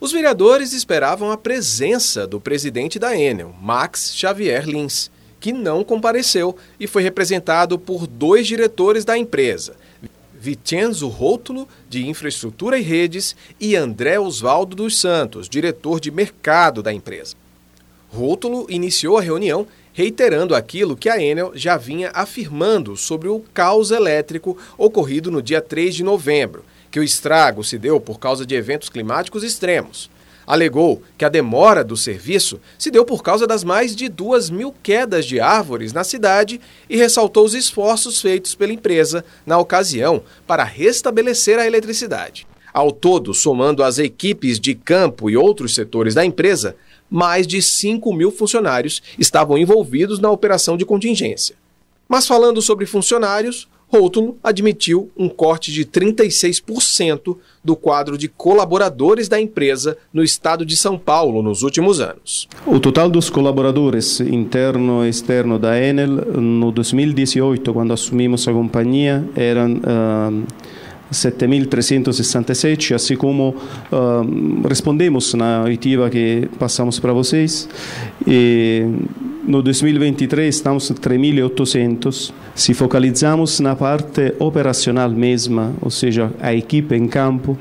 Os vereadores esperavam a presença do presidente da Enel, Max Xavier Lins, que não compareceu e foi representado por dois diretores da empresa, Vicenzo Rótulo, de Infraestrutura e Redes, e André Osvaldo dos Santos, diretor de mercado da empresa. Rótulo iniciou a reunião reiterando aquilo que a Enel já vinha afirmando sobre o caos elétrico ocorrido no dia 3 de novembro, que o estrago se deu por causa de eventos climáticos extremos. Alegou que a demora do serviço se deu por causa das mais de duas mil quedas de árvores na cidade e ressaltou os esforços feitos pela empresa na ocasião para restabelecer a eletricidade. Ao todo, somando as equipes de campo e outros setores da empresa, mais de 5 mil funcionários estavam envolvidos na operação de contingência. Mas falando sobre funcionários, Rótulo admitiu um corte de 36% do quadro de colaboradores da empresa no estado de São Paulo nos últimos anos. O total dos colaboradores interno e externo da Enel no 2018, quando assumimos a companhia, eram uh, 7.367, assim como uh, respondemos na oitiva que passamos para vocês. E no 2023 estamos em 3.800. Se focalizamos na parte operacional mesma, ou seja, a equipe em campo,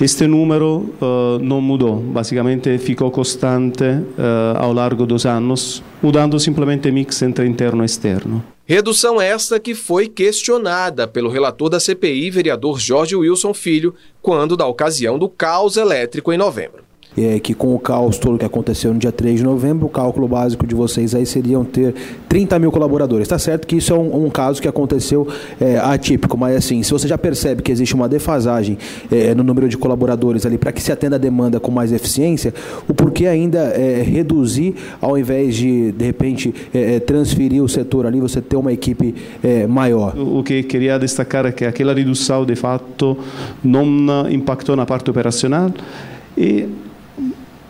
este número uh, não mudou, basicamente ficou constante uh, ao longo dos anos, mudando simplesmente mix entre interno e externo. Redução esta que foi questionada pelo relator da CPI, vereador Jorge Wilson Filho, quando da ocasião do caos elétrico em novembro é, que com o caos todo que aconteceu no dia 3 de novembro, o cálculo básico de vocês aí seriam ter 30 mil colaboradores. Está certo que isso é um, um caso que aconteceu é, atípico, mas assim, se você já percebe que existe uma defasagem é, no número de colaboradores ali para que se atenda a demanda com mais eficiência, o porquê ainda é, reduzir ao invés de, de repente, é, é, transferir o setor ali, você ter uma equipe maior? O que queria destacar é que aquela redução, de fato, não impactou na parte operacional e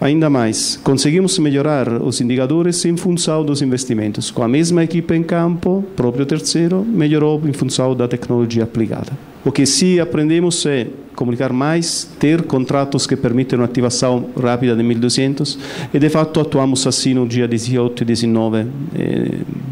Ainda mais, conseguimos melhorar os indicadores em função dos investimentos. Com a mesma equipe em campo, próprio terceiro melhorou em função da tecnologia aplicada. O que sim aprendemos é comunicar mais, ter contratos que permitem uma ativação rápida de 1200 e de fato atuamos assim no dia 18 e 19,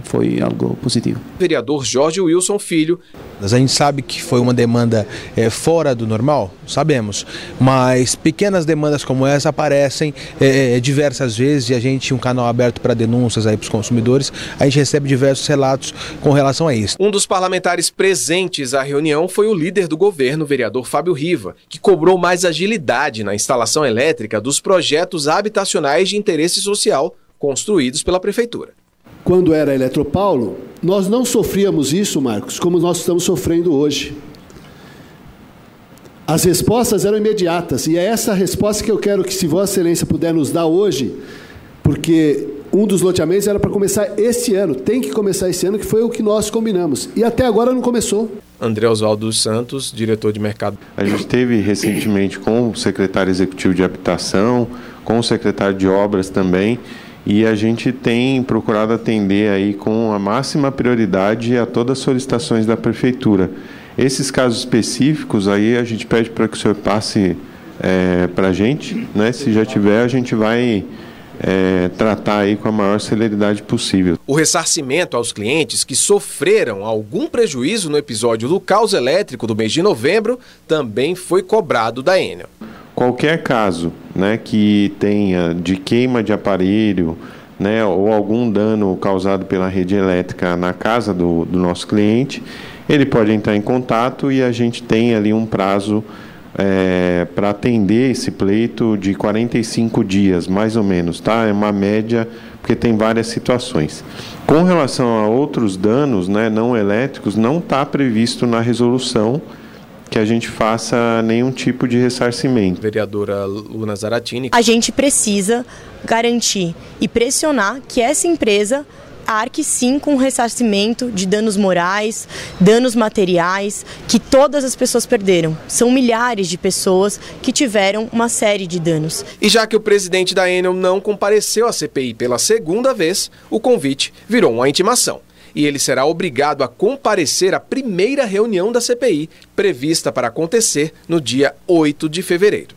foi algo positivo. Vereador Jorge Wilson Filho. A gente sabe que foi uma demanda é, fora do normal, sabemos, mas pequenas demandas como essa aparecem é, diversas vezes e a gente, um canal aberto para denúncias aí para os consumidores, a gente recebe diversos relatos com relação a isso. Um dos parlamentares presentes à reunião foi o líder do governo, o vereador Fábio Que cobrou mais agilidade na instalação elétrica dos projetos habitacionais de interesse social construídos pela Prefeitura. Quando era Eletropaulo, nós não sofríamos isso, Marcos, como nós estamos sofrendo hoje. As respostas eram imediatas, e é essa resposta que eu quero que, se Vossa Excelência puder nos dar hoje, porque um dos loteamentos era para começar este ano, tem que começar esse ano, que foi o que nós combinamos. E até agora não começou. André Oswaldo dos Santos, diretor de mercado. A gente teve recentemente com o secretário executivo de habitação, com o secretário de obras também, e a gente tem procurado atender aí com a máxima prioridade a todas as solicitações da prefeitura. Esses casos específicos aí a gente pede para que o senhor passe é, para a gente, né? Se já tiver, a gente vai é, tratar aí com a maior celeridade possível. O ressarcimento aos clientes que sofreram algum prejuízo no episódio do caos elétrico do mês de novembro também foi cobrado da Enel. Qualquer caso né, que tenha de queima de aparelho né, ou algum dano causado pela rede elétrica na casa do, do nosso cliente, ele pode entrar em contato e a gente tem ali um prazo é, para atender esse pleito de 45 dias, mais ou menos, tá? É uma média, porque tem várias situações. Com relação a outros danos né, não elétricos, não está previsto na resolução que a gente faça nenhum tipo de ressarcimento. Vereadora Luna Zaratini. A gente precisa garantir e pressionar que essa empresa arque sim com ressarcimento de danos morais, danos materiais que todas as pessoas perderam. São milhares de pessoas que tiveram uma série de danos. E já que o presidente da Enel não compareceu à CPI pela segunda vez, o convite virou uma intimação e ele será obrigado a comparecer à primeira reunião da CPI, prevista para acontecer no dia 8 de fevereiro.